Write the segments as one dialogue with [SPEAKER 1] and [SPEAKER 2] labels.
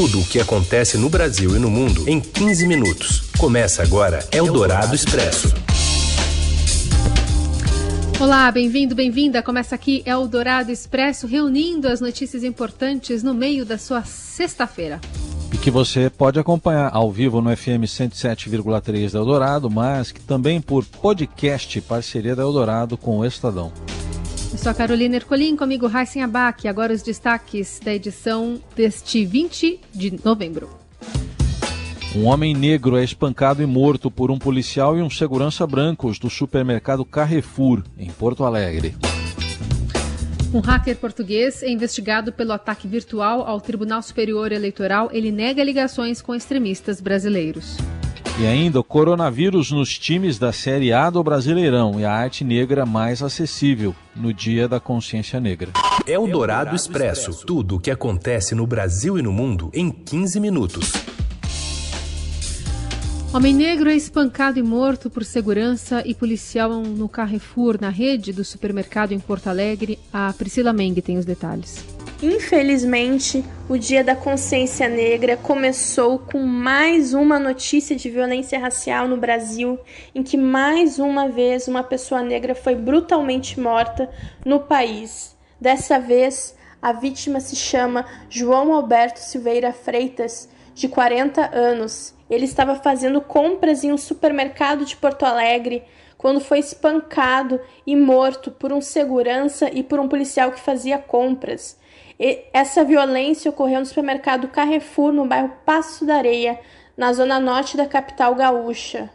[SPEAKER 1] Tudo o que acontece no Brasil e no mundo em 15 minutos. Começa agora Eldorado Expresso.
[SPEAKER 2] Olá, bem-vindo, bem-vinda. Começa aqui Eldorado Expresso, reunindo as notícias importantes no meio da sua sexta-feira.
[SPEAKER 3] E que você pode acompanhar ao vivo no FM 107,3 da Eldorado, mas que também por podcast, parceria da Eldorado com o Estadão.
[SPEAKER 2] Eu sou a Carolina Ercolim, comigo Raíssen Abac. Agora os destaques da edição deste 20 de novembro.
[SPEAKER 3] Um homem negro é espancado e morto por um policial e um segurança brancos do supermercado Carrefour, em Porto Alegre.
[SPEAKER 2] Um hacker português é investigado pelo ataque virtual ao Tribunal Superior Eleitoral. Ele nega ligações com extremistas brasileiros.
[SPEAKER 3] E ainda o coronavírus nos times da Série A do Brasileirão e a arte negra mais acessível no Dia da Consciência Negra.
[SPEAKER 1] É o Dourado Expresso. Tudo o que acontece no Brasil e no mundo em 15 minutos.
[SPEAKER 2] Homem negro é espancado e morto por segurança e policial no Carrefour, na rede do supermercado em Porto Alegre. A Priscila Meng tem os detalhes.
[SPEAKER 4] Infelizmente, o Dia da Consciência Negra começou com mais uma notícia de violência racial no Brasil, em que mais uma vez uma pessoa negra foi brutalmente morta no país. Dessa vez, a vítima se chama João Alberto Silveira Freitas, de 40 anos. Ele estava fazendo compras em um supermercado de Porto Alegre quando foi espancado e morto por um segurança e por um policial que fazia compras. Essa violência ocorreu no supermercado Carrefour, no bairro Passo da Areia, na zona norte da capital gaúcha.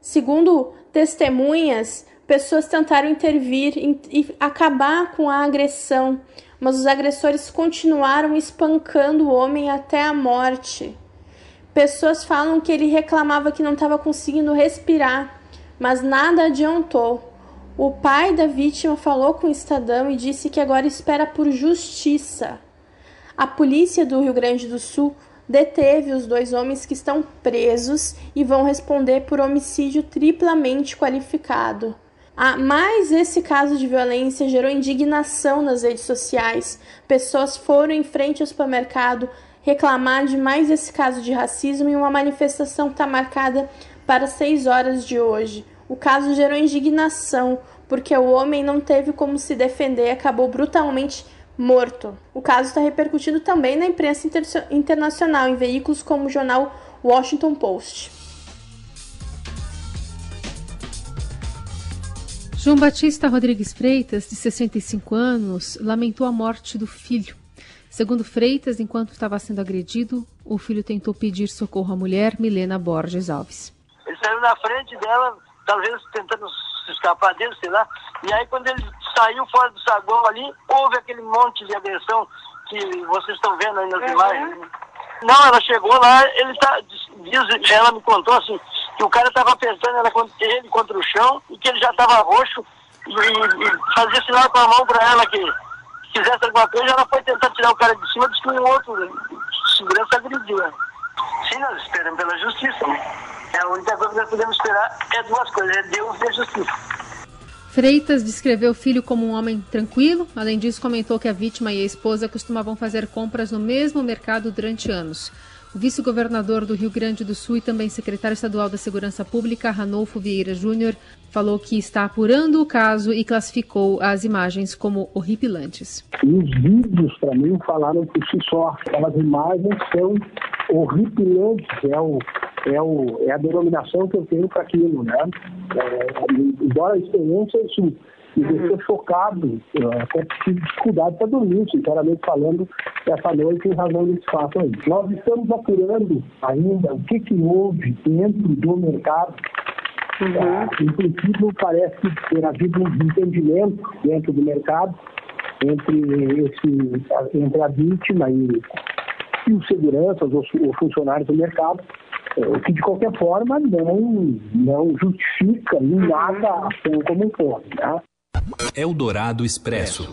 [SPEAKER 4] Segundo testemunhas, pessoas tentaram intervir e acabar com a agressão, mas os agressores continuaram espancando o homem até a morte. Pessoas falam que ele reclamava que não estava conseguindo respirar, mas nada adiantou. O pai da vítima falou com o Estadão e disse que agora espera por justiça. A polícia do Rio Grande do Sul deteve os dois homens que estão presos e vão responder por homicídio triplamente qualificado. Ah, mas esse caso de violência gerou indignação nas redes sociais. Pessoas foram em frente ao supermercado reclamar de mais esse caso de racismo em uma manifestação está marcada para 6 horas de hoje. O caso gerou indignação, porque o homem não teve como se defender e acabou brutalmente morto. O caso está repercutindo também na imprensa inter internacional, em veículos como o jornal Washington Post.
[SPEAKER 2] João Batista Rodrigues Freitas, de 65 anos, lamentou a morte do filho. Segundo Freitas, enquanto estava sendo agredido, o filho tentou pedir socorro à mulher, Milena Borges Alves.
[SPEAKER 5] Ele saiu na frente dela, talvez tentando escapar dele, sei lá. E aí, quando ele saiu fora do saguão ali, houve aquele monte de agressão que vocês estão vendo aí nas uhum. imagens. Não, ela chegou lá, ele tá, diz, ela me contou assim, que o cara estava apertando ela contra ele contra o chão e que ele já estava roxo e, e, fazia sinal com a mão para ela que fizesse alguma coisa, ela foi tentar tirar o cara de cima, disse que um outro segurança agrediu. Sim, nós esperamos pela justiça, né? É a única coisa que nós podemos esperar é duas coisas, é Deus e a justiça.
[SPEAKER 2] Freitas descreveu o filho como um homem tranquilo. Além disso, comentou que a vítima e a esposa costumavam fazer compras no mesmo mercado durante anos. O vice-governador do Rio Grande do Sul e também secretário estadual da Segurança Pública, Ranolfo Vieira Júnior, falou que está apurando o caso e classificou as imagens como horripilantes.
[SPEAKER 6] os vídeos, para mim, falaram por si só. Aquelas imagens são horripilantes, é, o, é, o, é a denominação que eu tenho para aquilo, né? É, embora a experiência, isso me deixou chocado, até tive dificuldade para dormir, sinceramente falando, essa noite em razão desse fato aí. Nós estamos apurando ainda o que, que houve dentro do mercado Uhum. Ah, em princípio, parece ter havido um entendimento dentro do mercado entre, esse, entre a vítima e, e os seguranças ou, ou funcionários do mercado, é, o que de qualquer forma não, não justifica em nada a ação como um todo. Né?
[SPEAKER 1] Eldorado Expresso.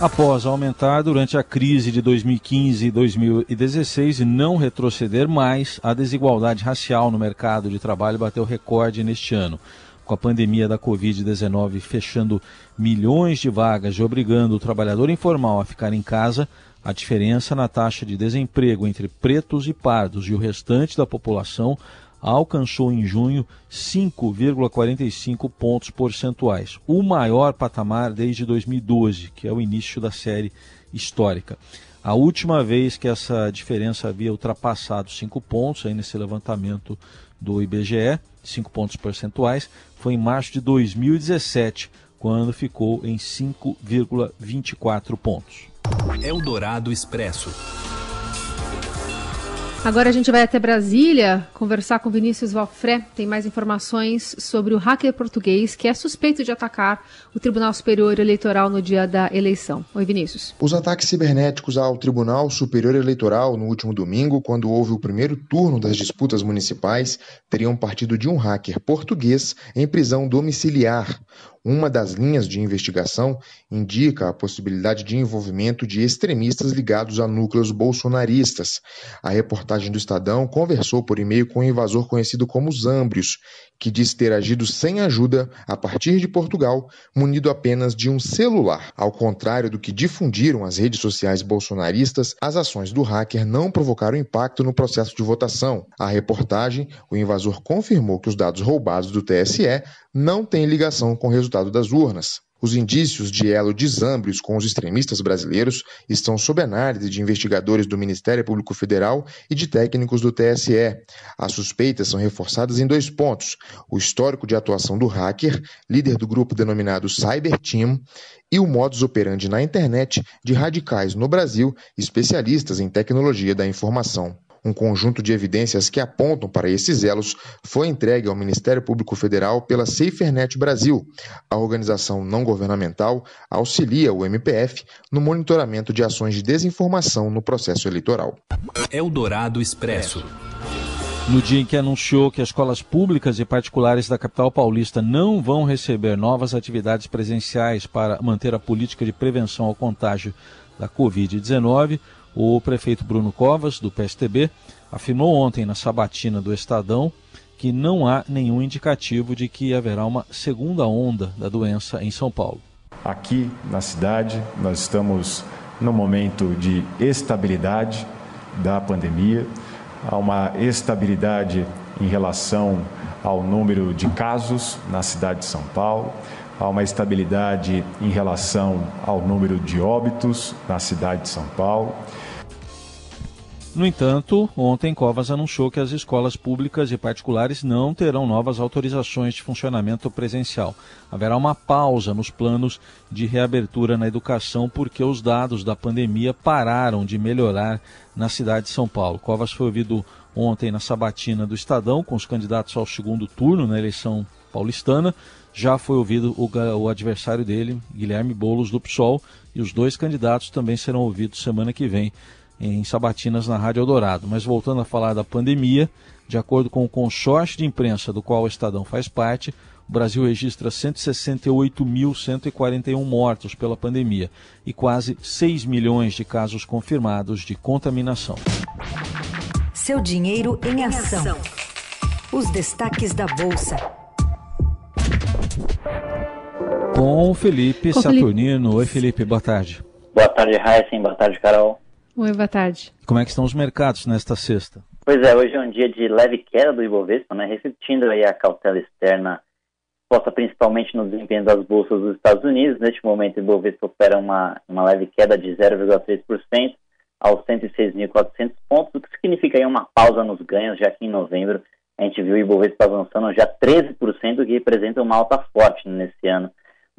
[SPEAKER 3] Após aumentar durante a crise de 2015 e 2016 e não retroceder mais, a desigualdade racial no mercado de trabalho bateu recorde neste ano. Com a pandemia da Covid-19 fechando milhões de vagas e obrigando o trabalhador informal a ficar em casa, A diferença na taxa de desemprego entre pretos e pardos e o restante da população alcançou em junho 5,45 pontos percentuais, o maior patamar desde 2012, que é o início da série histórica. A última vez que essa diferença havia ultrapassado 5 pontos, aí nesse levantamento do IBGE, 5 pontos percentuais, foi em março de 2017, quando ficou em 5,24 pontos.
[SPEAKER 1] Eldorado Expresso.
[SPEAKER 2] Agora a gente vai até Brasília conversar com Vinícius Valfré. Tem mais informações sobre o hacker português que é suspeito de atacar o Tribunal Superior Eleitoral no dia da eleição. Oi, Vinícius.
[SPEAKER 7] Os ataques cibernéticos ao Tribunal Superior Eleitoral no último domingo, quando houve o primeiro turno das disputas municipais, teriam partido de um hacker português em prisão domiciliar. Uma das linhas de investigação indica a possibilidade de envolvimento de extremistas ligados a núcleos bolsonaristas. A reportagem do Estadão conversou por e-mail com um invasor conhecido como Zambrios, que diz ter agido sem ajuda a partir de Portugal, munido apenas de um celular. Ao contrário do que difundiram as redes sociais bolsonaristas, as ações do hacker não provocaram impacto no processo de votação. A reportagem, o invasor confirmou que os dados roubados do TSE não têm ligação com o resultado das urnas. Os indícios de elo de Zambrios com os extremistas brasileiros estão sob análise de investigadores do Ministério Público Federal e de técnicos do TSE. As suspeitas são reforçadas em dois pontos: o histórico de atuação do hacker, líder do grupo denominado Cyber Team, e o modus operandi na internet de radicais no Brasil, especialistas em tecnologia da informação. Um conjunto de evidências que apontam para esses elos foi entregue ao Ministério Público Federal pela SaferNet Brasil. A organização não governamental auxilia o MPF no monitoramento de ações de desinformação no processo eleitoral.
[SPEAKER 1] Eldorado Expresso.
[SPEAKER 3] No dia em que anunciou que as escolas públicas e particulares da capital paulista não vão receber novas atividades presenciais para manter a política de prevenção ao contágio da Covid-19, o prefeito Bruno Covas, do PSTB, afirmou ontem na sabatina do Estadão que não há nenhum indicativo de que haverá uma segunda onda da doença em São Paulo.
[SPEAKER 8] Aqui na cidade, nós estamos no momento de estabilidade da pandemia, há uma estabilidade em relação ao número de casos na cidade de São Paulo, há uma estabilidade em relação ao número de óbitos na cidade de São Paulo.
[SPEAKER 3] No entanto, ontem Covas anunciou que as escolas públicas e particulares não terão novas autorizações de funcionamento presencial. Haverá uma pausa nos planos de reabertura na educação porque os dados da pandemia pararam de melhorar na cidade de São Paulo. Covas foi ouvido ontem na sabatina do Estadão com os candidatos ao segundo turno na eleição paulistana. Já foi ouvido o, o adversário dele, Guilherme Bolos do PSOL, e os dois candidatos também serão ouvidos semana que vem em Sabatinas na Rádio Eldorado. Mas voltando a falar da pandemia, de acordo com o consórcio de imprensa do qual o Estadão faz parte, o Brasil registra 168.141 mortos pela pandemia e quase 6 milhões de casos confirmados de contaminação.
[SPEAKER 9] Seu dinheiro em ação. Os destaques da Bolsa.
[SPEAKER 3] Com Felipe Com Saturnino. Felipe. Oi, Felipe, boa tarde.
[SPEAKER 10] Boa tarde, Heisen. Boa tarde, Carol.
[SPEAKER 2] Oi, boa tarde.
[SPEAKER 3] Como é que estão os mercados nesta sexta?
[SPEAKER 10] Pois é, hoje é um dia de leve queda do Ibovespa, né, refletindo aí a cautela externa posta principalmente no desempenho das bolsas dos Estados Unidos. Neste momento, o Ibovespa opera uma, uma leve queda de 0,3% aos 106.400 pontos, o que significa aí uma pausa nos ganhos, já que em novembro a gente viu o Ibovespa avançando já 13%, o que representa uma alta forte nesse ano.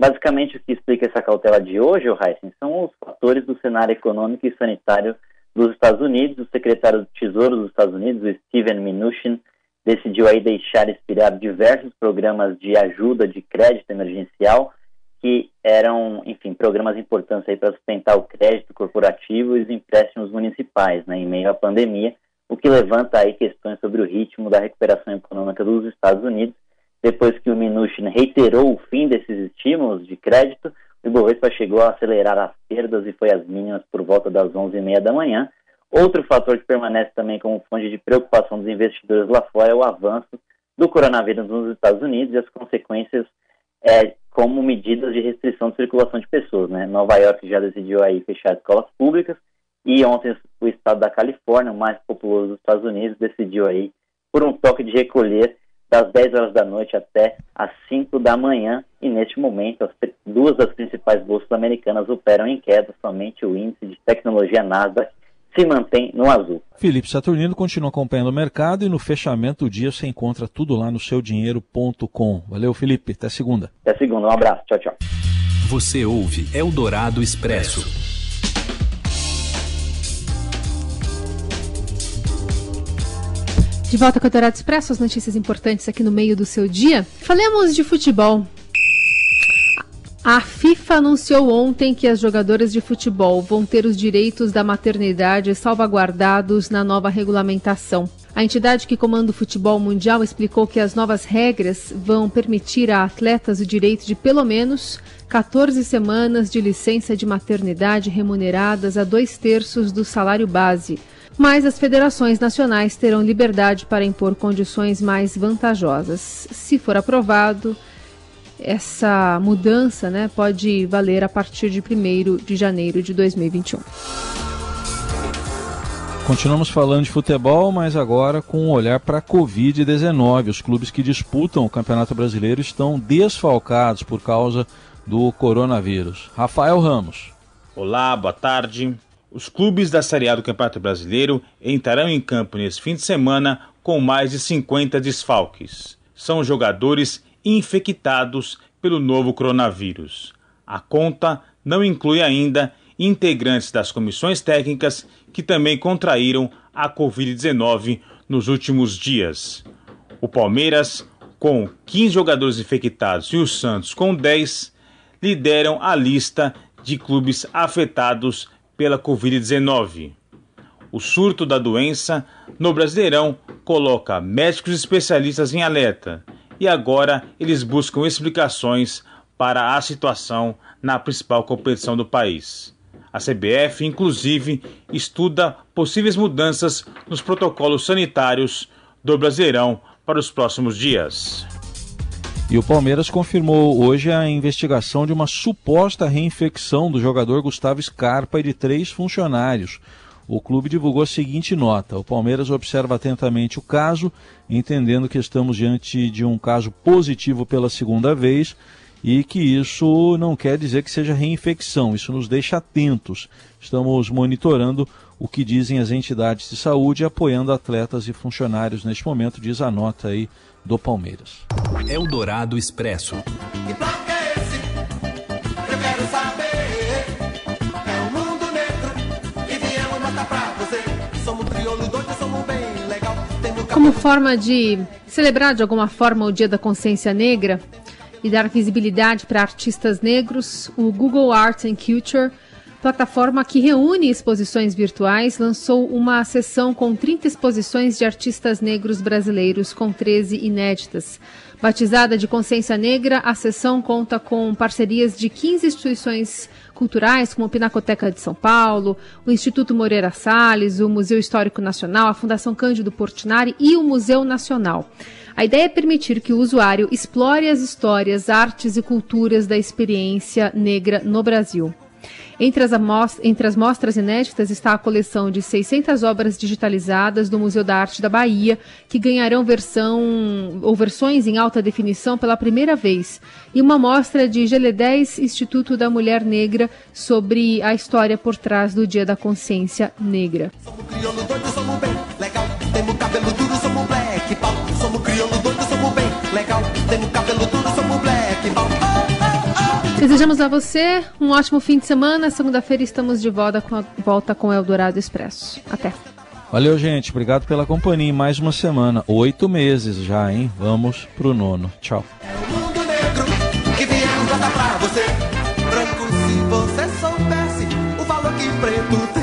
[SPEAKER 10] Basicamente, o que explica essa cautela de hoje, o Heisen, são os fatores do cenário econômico e sanitário dos Estados Unidos. O secretário do Tesouro dos Estados Unidos, o Steven Mnuchin, decidiu aí deixar expirar diversos programas de ajuda de crédito emergencial que eram, enfim, programas importantes aí para sustentar o crédito corporativo e os empréstimos municipais, né, em meio à pandemia, o que levanta aí questões sobre o ritmo da recuperação econômica dos Estados Unidos depois que o Mnuchin reiterou o fim desses estímulos de crédito, o Ibovespa chegou a acelerar as perdas e foi às mínimas por volta das 11h30 da manhã. Outro fator que permanece também como fonte de preocupação dos investidores lá fora é o avanço do coronavírus nos Estados Unidos e as consequências é, como medidas de restrição de circulação de pessoas. Né? Nova York já decidiu aí fechar escolas públicas E ontem o estado da Califórnia, o mais populoso dos Estados Unidos, decidiu aí por um toque de recolher das 10 horas da noite até as 5 da manhã. E neste momento, as duas das principais bolsas americanas operam em queda, somente o índice de tecnologia Nasdaq se mantém no azul.
[SPEAKER 3] Felipe Saturnino continua acompanhando o mercado e no fechamento do dia você encontra tudo lá no seudinheiro.com. Valeu, Felipe. Até segunda.
[SPEAKER 10] Até segunda. Um abraço. Tchau, tchau.
[SPEAKER 1] Você ouve Eldorado Expresso.
[SPEAKER 2] De volta com o Eldorado Expresso, as notícias importantes aqui no meio do seu dia. Falemos de futebol. A FIFA anunciou ontem que as jogadoras de futebol vão ter os direitos da maternidade salvaguardados na nova regulamentação. A entidade que comanda o futebol mundial explicou que as novas regras vão permitir a atletas o direito de pelo menos 14 semanas de licença de maternidade remuneradas a dois terços do salário base. Mas as federações nacionais terão liberdade para impor condições mais vantajosas. Se for aprovado, essa mudança né, pode valer a partir de 1 de janeiro de 2021.
[SPEAKER 3] Continuamos falando de futebol, mas agora com um olhar para a Covid-19. Os clubes que disputam o Campeonato Brasileiro estão desfalcados por causa do coronavírus. Rafael Ramos.
[SPEAKER 11] Olá, boa tarde. Os clubes da Série A do Campeonato Brasileiro entrarão em campo nesse fim de semana com mais de 50 desfalques. São jogadores infectados pelo novo coronavírus. A conta não inclui ainda integrantes das comissões técnicas que também contraíram a Covid-19 nos últimos dias. O Palmeiras, com 15 jogadores infectados, e o Santos, com 10, lideram a lista de clubes afetados pela Covid-19. O surto da doença no Brasileirão coloca médicos especialistas em alerta e agora eles buscam explicações para a situação na principal competição do país. A CBF, inclusive, estuda possíveis mudanças nos protocolos sanitários do Brasileirão para os próximos dias.
[SPEAKER 3] E o Palmeiras confirmou hoje a investigação de uma suposta reinfecção do jogador Gustavo Scarpa e de três funcionários o clube divulgou a seguinte nota: o Palmeiras observa atentamente o caso, entendendo que estamos diante de um caso positivo pela segunda vez e que isso não quer dizer que seja reinfecção, isso nos deixa atentos. Estamos monitorando o que dizem as entidades de saúde, apoiando atletas e funcionários neste momento, diz a nota aí do Palmeiras.
[SPEAKER 1] Eldorado Expresso.
[SPEAKER 2] Como forma de celebrar de alguma forma o Dia da Consciência Negra e dar visibilidade para artistas negros, o Google Arts and Culture, plataforma que reúne exposições virtuais, lançou uma sessão com 30 exposições de artistas negros brasileiros, com 13 inéditas. Batizada de Consciência Negra, a sessão conta com parcerias de 15 instituições culturais, como a Pinacoteca de São Paulo, o Instituto Moreira Salles, o Museu Histórico Nacional, a Fundação Cândido Portinari e o Museu Nacional. A ideia é permitir que o usuário explore as histórias, artes e culturas da experiência negra no Brasil. Entre as, entre as mostras inéditas está a coleção de 600 obras digitalizadas do Museu da Arte da Bahia, que ganharão versão ou versões em alta definição pela primeira vez, e uma mostra de GL10 Instituto da Mulher Negra sobre a história por trás do Dia da Consciência Negra. Somos crioulo doido, somos bem legal, temos cabelo duro, somos black, black, Desejamos a você um ótimo fim de semana. Segunda-feira estamos de volta com, a, volta com o Eldorado Expresso. Até.
[SPEAKER 3] Valeu, gente. Obrigado pela companhia em mais uma semana. Oito meses já, hein? Vamos pro nono. Tchau. É